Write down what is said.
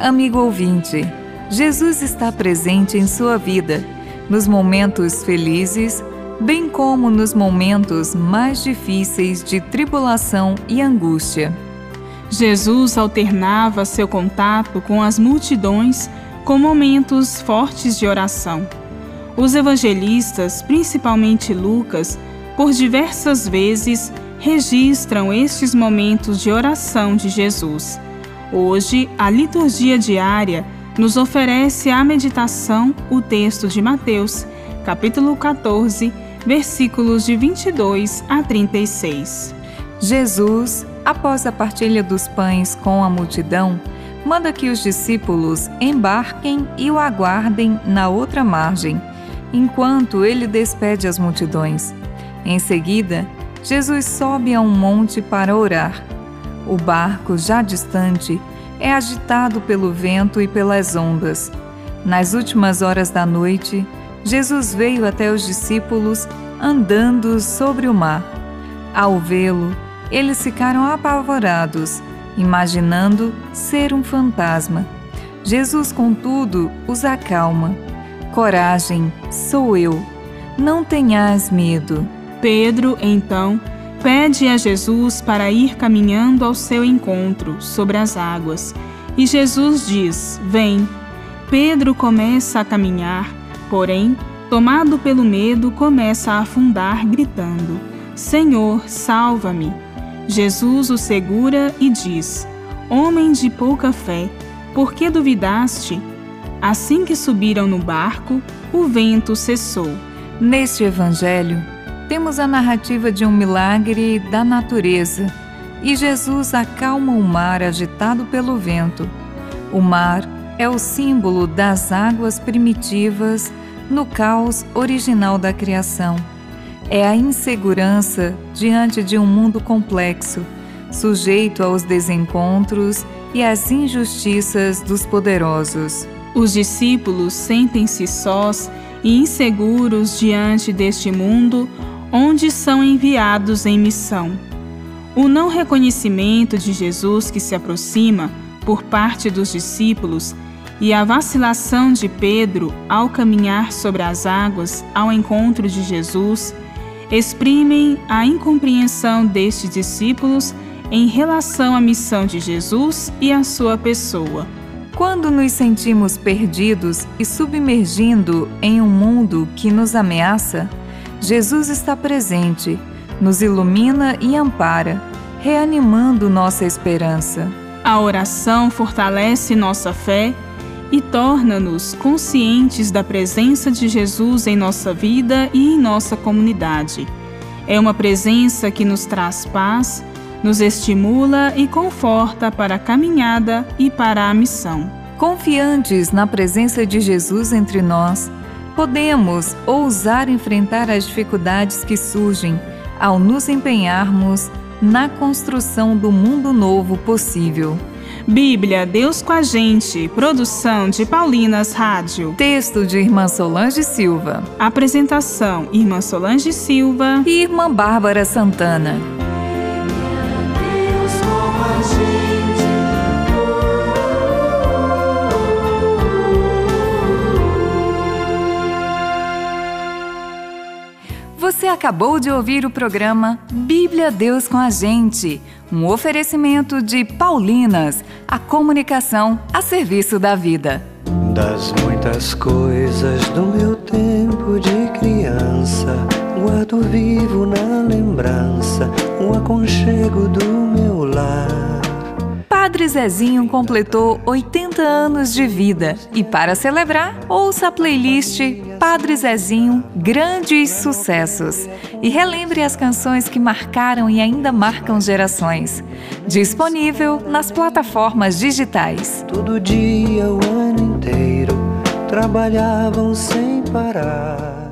Amigo ouvinte, Jesus está presente em sua vida, nos momentos felizes, bem como nos momentos mais difíceis de tribulação e angústia. Jesus alternava seu contato com as multidões com momentos fortes de oração. Os evangelistas, principalmente Lucas, por diversas vezes registram estes momentos de oração de Jesus. Hoje, a liturgia diária nos oferece a meditação o texto de Mateus, capítulo 14, versículos de 22 a 36. Jesus, após a partilha dos pães com a multidão, manda que os discípulos embarquem e o aguardem na outra margem, enquanto ele despede as multidões. Em seguida, Jesus sobe a um monte para orar. O barco, já distante, é agitado pelo vento e pelas ondas. Nas últimas horas da noite, Jesus veio até os discípulos andando sobre o mar. Ao vê-lo, eles ficaram apavorados, imaginando ser um fantasma. Jesus, contudo, os acalma. Coragem, sou eu. Não tenhas medo. Pedro, então, pede a Jesus para ir caminhando ao seu encontro sobre as águas. E Jesus diz: Vem. Pedro começa a caminhar, porém, tomado pelo medo, começa a afundar, gritando: Senhor, salva-me. Jesus o segura e diz: Homem de pouca fé, por que duvidaste? Assim que subiram no barco, o vento cessou. Neste evangelho, temos a narrativa de um milagre da natureza e Jesus acalma o mar agitado pelo vento. O mar é o símbolo das águas primitivas no caos original da criação. É a insegurança diante de um mundo complexo, sujeito aos desencontros e às injustiças dos poderosos. Os discípulos sentem-se sós e inseguros diante deste mundo onde são enviados em missão. O não reconhecimento de Jesus que se aproxima por parte dos discípulos e a vacilação de Pedro ao caminhar sobre as águas ao encontro de Jesus exprimem a incompreensão destes discípulos em relação à missão de Jesus e à sua pessoa. Quando nos sentimos perdidos e submergindo em um mundo que nos ameaça, Jesus está presente, nos ilumina e ampara, reanimando nossa esperança. A oração fortalece nossa fé e torna-nos conscientes da presença de Jesus em nossa vida e em nossa comunidade. É uma presença que nos traz paz, nos estimula e conforta para a caminhada e para a missão. Confiantes na presença de Jesus entre nós, podemos ousar enfrentar as dificuldades que surgem ao nos empenharmos na construção do mundo novo possível. Bíblia, Deus com a gente. Produção de Paulinas Rádio. Texto de Irmã Solange Silva. Apresentação: Irmã Solange Silva e Irmã Bárbara Santana. Você acabou de ouvir o programa Bíblia Deus com a Gente, um oferecimento de Paulinas, a comunicação a serviço da vida. Das muitas coisas do meu tempo de criança, guardo vivo na lembrança o aconchego do meu lar Padre Zezinho completou 80 anos de vida e, para celebrar, ouça a playlist Padre Zezinho Grandes Sucessos e relembre as canções que marcaram e ainda marcam gerações. Disponível nas plataformas digitais. Todo dia, o ano inteiro, trabalhavam sem parar